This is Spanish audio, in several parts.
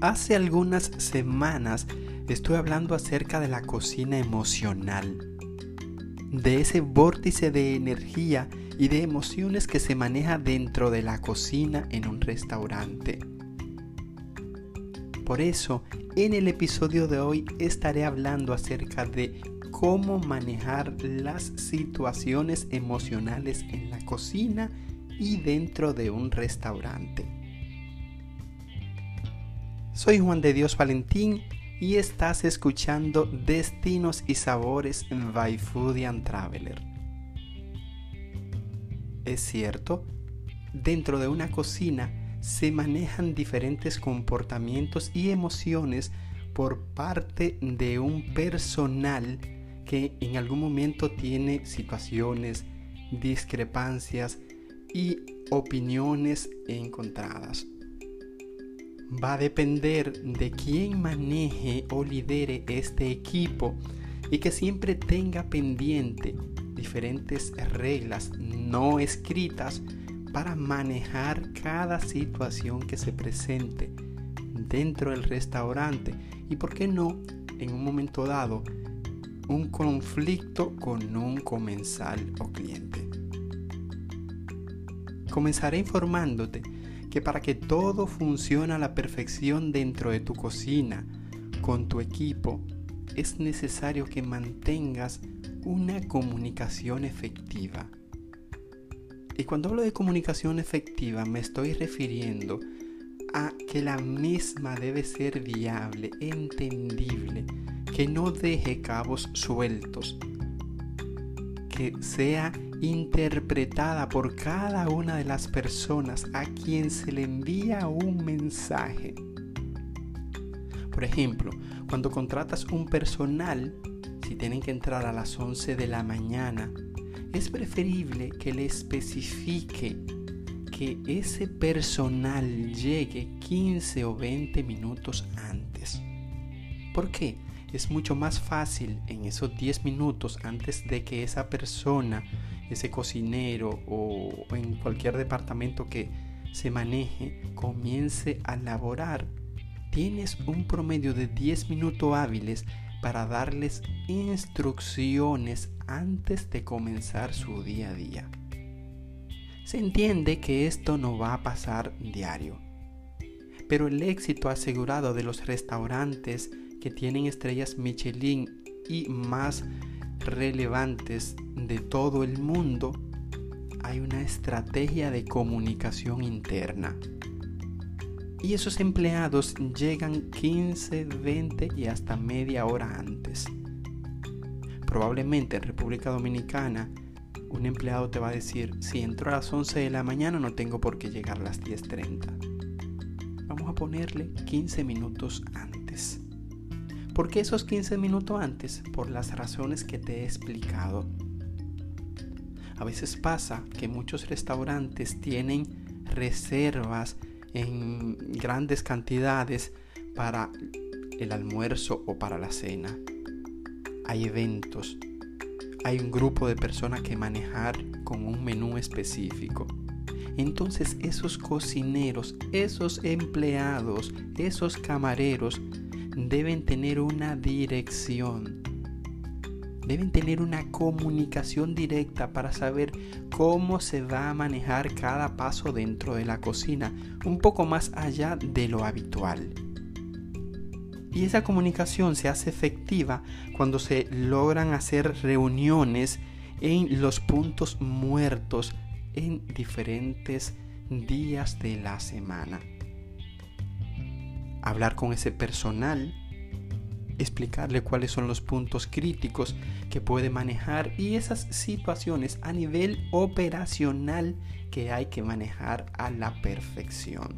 Hace algunas semanas estoy hablando acerca de la cocina emocional, de ese vórtice de energía y de emociones que se maneja dentro de la cocina en un restaurante. Por eso, en el episodio de hoy estaré hablando acerca de cómo manejar las situaciones emocionales en la cocina y dentro de un restaurante. Soy Juan de Dios Valentín y estás escuchando Destinos y Sabores by Foodian Traveler. Es cierto, dentro de una cocina se manejan diferentes comportamientos y emociones por parte de un personal que en algún momento tiene situaciones, discrepancias y opiniones encontradas. Va a depender de quién maneje o lidere este equipo y que siempre tenga pendiente diferentes reglas no escritas para manejar cada situación que se presente dentro del restaurante y, por qué no, en un momento dado, un conflicto con un comensal o cliente. Comenzaré informándote que para que todo funcione a la perfección dentro de tu cocina, con tu equipo, es necesario que mantengas una comunicación efectiva. Y cuando hablo de comunicación efectiva me estoy refiriendo a que la misma debe ser viable, entendible, que no deje cabos sueltos, sea interpretada por cada una de las personas a quien se le envía un mensaje. Por ejemplo, cuando contratas un personal, si tienen que entrar a las 11 de la mañana, es preferible que le especifique que ese personal llegue 15 o 20 minutos antes. ¿Por qué? Es mucho más fácil en esos 10 minutos antes de que esa persona, ese cocinero o en cualquier departamento que se maneje, comience a laborar. Tienes un promedio de 10 minutos hábiles para darles instrucciones antes de comenzar su día a día. Se entiende que esto no va a pasar diario, pero el éxito asegurado de los restaurantes que tienen estrellas Michelin y más relevantes de todo el mundo, hay una estrategia de comunicación interna. Y esos empleados llegan 15, 20 y hasta media hora antes. Probablemente en República Dominicana un empleado te va a decir, si entro a las 11 de la mañana no tengo por qué llegar a las 10.30. Vamos a ponerle 15 minutos antes. ¿Por qué esos 15 minutos antes? Por las razones que te he explicado. A veces pasa que muchos restaurantes tienen reservas en grandes cantidades para el almuerzo o para la cena. Hay eventos, hay un grupo de personas que manejar con un menú específico. Entonces esos cocineros, esos empleados, esos camareros deben tener una dirección. Deben tener una comunicación directa para saber cómo se va a manejar cada paso dentro de la cocina, un poco más allá de lo habitual. Y esa comunicación se hace efectiva cuando se logran hacer reuniones en los puntos muertos en diferentes días de la semana hablar con ese personal, explicarle cuáles son los puntos críticos que puede manejar y esas situaciones a nivel operacional que hay que manejar a la perfección.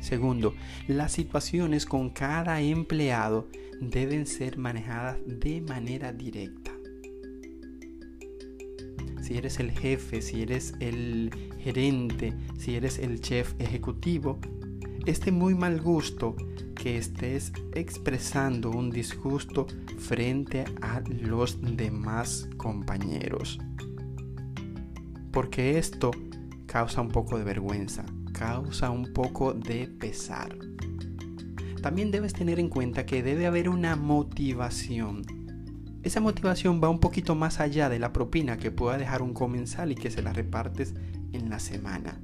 Segundo, las situaciones con cada empleado deben ser manejadas de manera directa. Si eres el jefe, si eres el gerente, si eres el chef ejecutivo, este muy mal gusto que estés expresando un disgusto frente a los demás compañeros. Porque esto causa un poco de vergüenza. causa un poco de pesar. También debes tener en cuenta que debe haber una motivación. Esa motivación va un poquito más allá de la propina que pueda dejar un comensal y que se la repartes en la semana.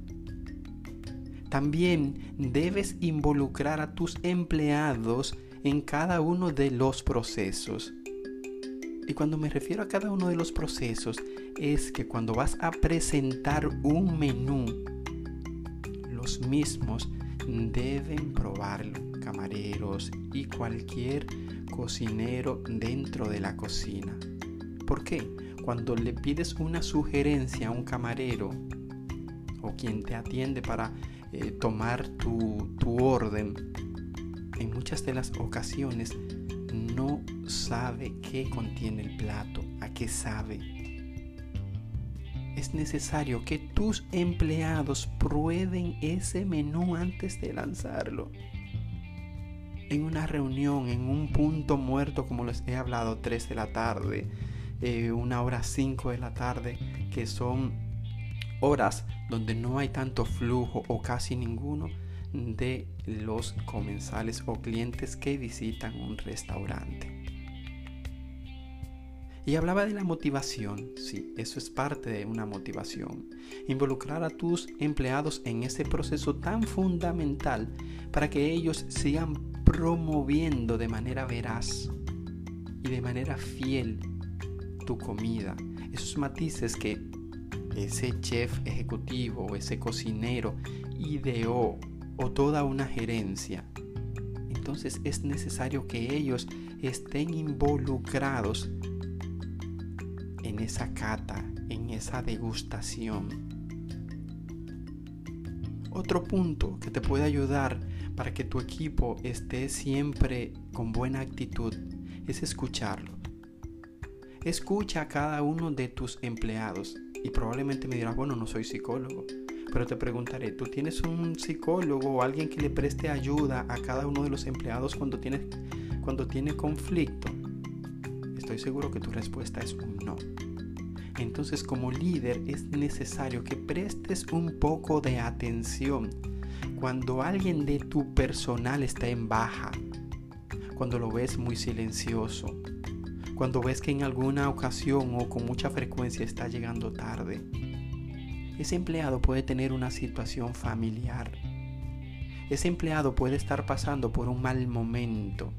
También debes involucrar a tus empleados en cada uno de los procesos. Y cuando me refiero a cada uno de los procesos, es que cuando vas a presentar un menú, los mismos deben probarlo, camareros y cualquier cocinero dentro de la cocina. ¿Por qué? Cuando le pides una sugerencia a un camarero o quien te atiende para eh, tomar tu, tu orden, en muchas de las ocasiones no sabe qué contiene el plato, a qué sabe. Es necesario que tus empleados prueben ese menú antes de lanzarlo. En una reunión, en un punto muerto, como les he hablado, 3 de la tarde, eh, una hora 5 de la tarde, que son horas donde no hay tanto flujo o casi ninguno de los comensales o clientes que visitan un restaurante. Y hablaba de la motivación, sí, eso es parte de una motivación. Involucrar a tus empleados en ese proceso tan fundamental para que ellos sigan promoviendo de manera veraz y de manera fiel tu comida. Esos matices que ese chef ejecutivo o ese cocinero ideó o toda una gerencia. Entonces es necesario que ellos estén involucrados en esa cata, en esa degustación. Otro punto que te puede ayudar para que tu equipo esté siempre con buena actitud es escucharlo. Escucha a cada uno de tus empleados y probablemente me dirás, bueno, no soy psicólogo, pero te preguntaré, ¿tú tienes un psicólogo o alguien que le preste ayuda a cada uno de los empleados cuando tiene, cuando tiene conflicto? Estoy seguro que tu respuesta es un no. Entonces como líder es necesario que prestes un poco de atención cuando alguien de tu personal está en baja, cuando lo ves muy silencioso, cuando ves que en alguna ocasión o con mucha frecuencia está llegando tarde. Ese empleado puede tener una situación familiar. Ese empleado puede estar pasando por un mal momento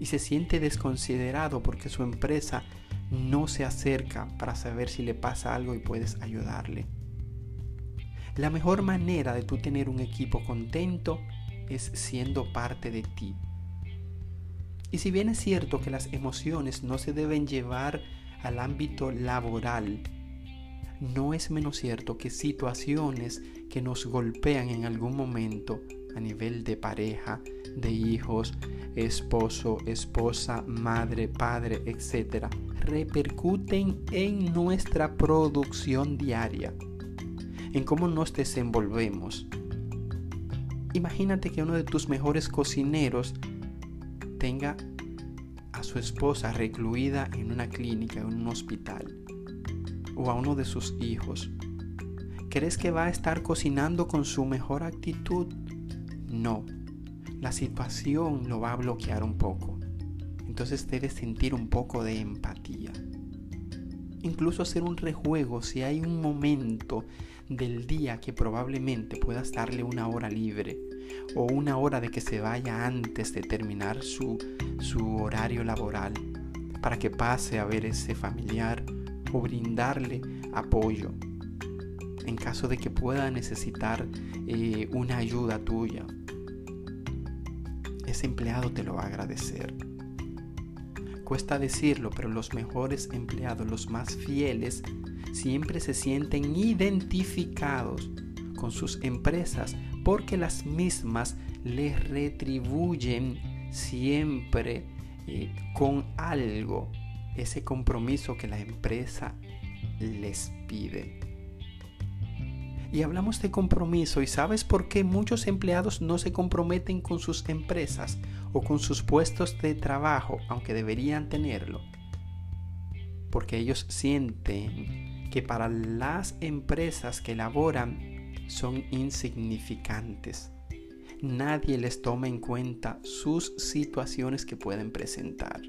y se siente desconsiderado porque su empresa no se acerca para saber si le pasa algo y puedes ayudarle. La mejor manera de tú tener un equipo contento es siendo parte de ti, y si bien es cierto que las emociones no se deben llevar al ámbito laboral, no es menos cierto que situaciones que nos golpean en algún momento a nivel de pareja, de hijos, esposo, esposa, madre, padre, etc., repercuten en nuestra producción diaria, en cómo nos desenvolvemos. Imagínate que uno de tus mejores cocineros tenga a su esposa recluida en una clínica, en un hospital, o a uno de sus hijos, ¿crees que va a estar cocinando con su mejor actitud? No, la situación lo va a bloquear un poco. Entonces debes sentir un poco de empatía. Incluso hacer un rejuego si hay un momento del día que probablemente puedas darle una hora libre o una hora de que se vaya antes de terminar su, su horario laboral para que pase a ver ese familiar o brindarle apoyo en caso de que pueda necesitar eh, una ayuda tuya. Ese empleado te lo va a agradecer. Cuesta decirlo, pero los mejores empleados, los más fieles, siempre se sienten identificados con sus empresas porque las mismas les retribuyen siempre eh, con algo ese compromiso que la empresa les pide. Y hablamos de compromiso y sabes por qué muchos empleados no se comprometen con sus empresas o con sus puestos de trabajo, aunque deberían tenerlo. Porque ellos sienten que para las empresas que elaboran son insignificantes. Nadie les toma en cuenta sus situaciones que pueden presentar.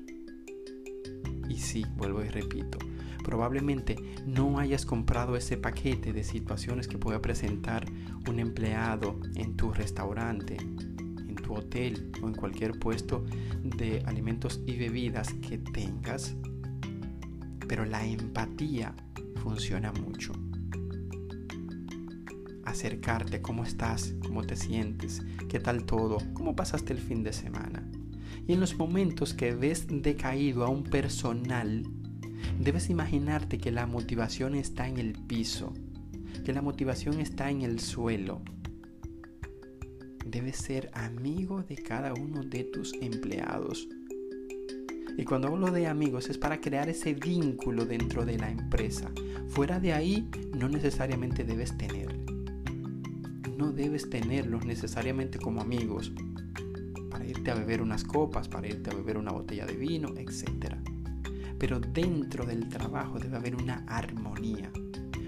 Y sí, vuelvo y repito, probablemente no hayas comprado ese paquete de situaciones que puede presentar un empleado en tu restaurante, en tu hotel o en cualquier puesto de alimentos y bebidas que tengas. Pero la empatía funciona mucho acercarte, cómo estás, cómo te sientes, qué tal todo, cómo pasaste el fin de semana. Y en los momentos que ves decaído a un personal, debes imaginarte que la motivación está en el piso, que la motivación está en el suelo. Debes ser amigo de cada uno de tus empleados. Y cuando hablo de amigos es para crear ese vínculo dentro de la empresa. Fuera de ahí no necesariamente debes tener no debes tenerlos necesariamente como amigos para irte a beber unas copas, para irte a beber una botella de vino, etc. Pero dentro del trabajo debe haber una armonía,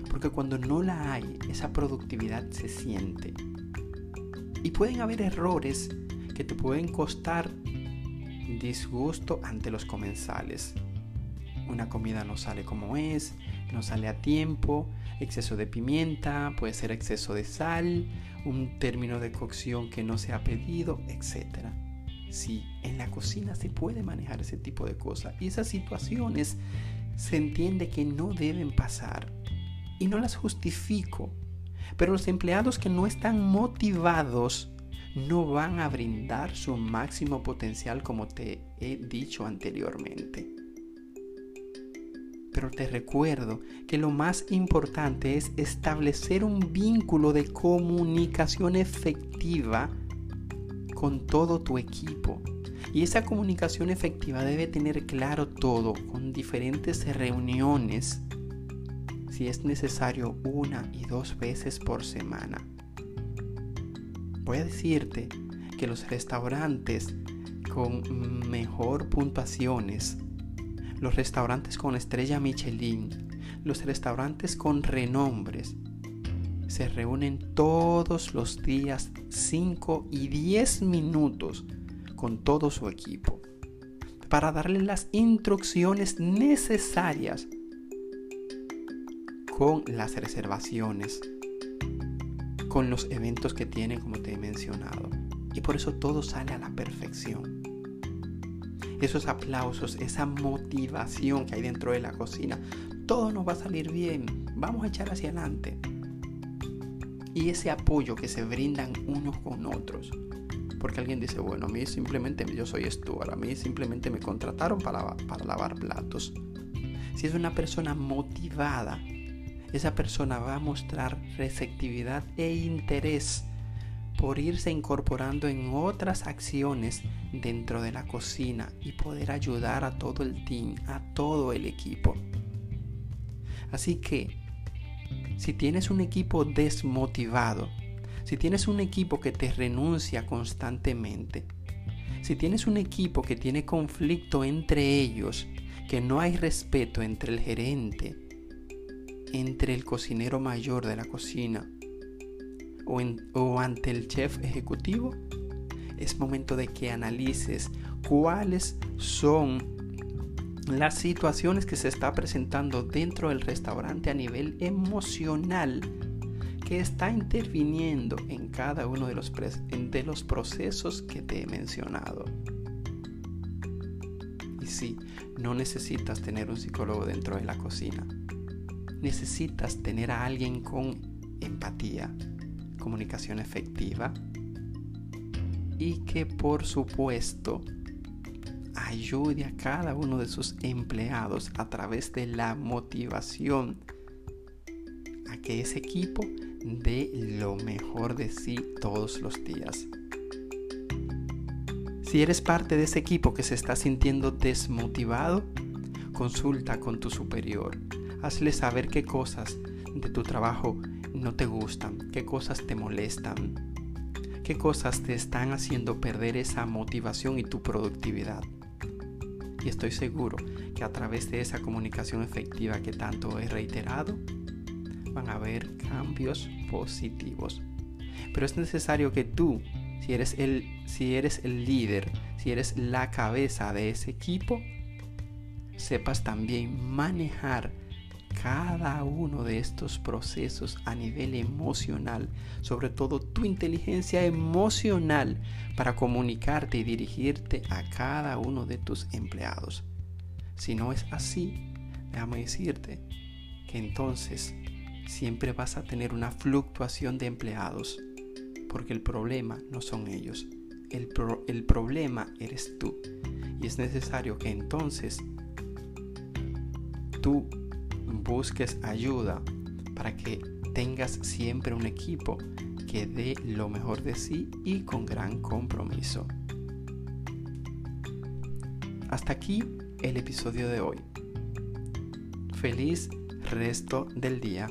porque cuando no la hay, esa productividad se siente. Y pueden haber errores que te pueden costar disgusto ante los comensales. Una comida no sale como es, no sale a tiempo, exceso de pimienta, puede ser exceso de sal, un término de cocción que no se ha pedido, etc. Sí, en la cocina se puede manejar ese tipo de cosas y esas situaciones se entiende que no deben pasar y no las justifico. Pero los empleados que no están motivados no van a brindar su máximo potencial como te he dicho anteriormente. Pero te recuerdo que lo más importante es establecer un vínculo de comunicación efectiva con todo tu equipo. Y esa comunicación efectiva debe tener claro todo, con diferentes reuniones, si es necesario una y dos veces por semana. Voy a decirte que los restaurantes con mejor puntuaciones los restaurantes con estrella Michelin, los restaurantes con renombres, se reúnen todos los días 5 y 10 minutos con todo su equipo para darle las instrucciones necesarias con las reservaciones, con los eventos que tienen como te he mencionado. Y por eso todo sale a la perfección esos aplausos, esa motivación que hay dentro de la cocina. Todo nos va a salir bien, vamos a echar hacia adelante. Y ese apoyo que se brindan unos con otros. Porque alguien dice, bueno, a mí simplemente yo soy Stuart, a mí simplemente me contrataron para, para lavar platos. Si es una persona motivada, esa persona va a mostrar receptividad e interés por irse incorporando en otras acciones dentro de la cocina y poder ayudar a todo el team, a todo el equipo. Así que, si tienes un equipo desmotivado, si tienes un equipo que te renuncia constantemente, si tienes un equipo que tiene conflicto entre ellos, que no hay respeto entre el gerente, entre el cocinero mayor de la cocina o, ante el chef ejecutivo, es momento de que analices cuáles son las situaciones que se está presentando dentro del restaurante a nivel emocional que está interviniendo en cada uno de los, de los procesos que te he mencionado. Y sí, no necesitas tener un psicólogo dentro de la cocina. Necesitas tener a alguien con empatía, comunicación efectiva y que por supuesto ayude a cada uno de sus empleados a través de la motivación a que ese equipo dé lo mejor de sí todos los días. Si eres parte de ese equipo que se está sintiendo desmotivado, consulta con tu superior. Hazle saber qué cosas de tu trabajo no te gustan, qué cosas te molestan, qué cosas te están haciendo perder esa motivación y tu productividad. Y estoy seguro que a través de esa comunicación efectiva que tanto he reiterado, van a haber cambios positivos. Pero es necesario que tú, si eres el, si eres el líder, si eres la cabeza de ese equipo, sepas también manejar cada uno de estos procesos a nivel emocional, sobre todo tu inteligencia emocional para comunicarte y dirigirte a cada uno de tus empleados. Si no es así, déjame decirte que entonces siempre vas a tener una fluctuación de empleados, porque el problema no son ellos, el, el problema eres tú. Y es necesario que entonces tú busques ayuda para que tengas siempre un equipo que dé lo mejor de sí y con gran compromiso. Hasta aquí el episodio de hoy. Feliz resto del día.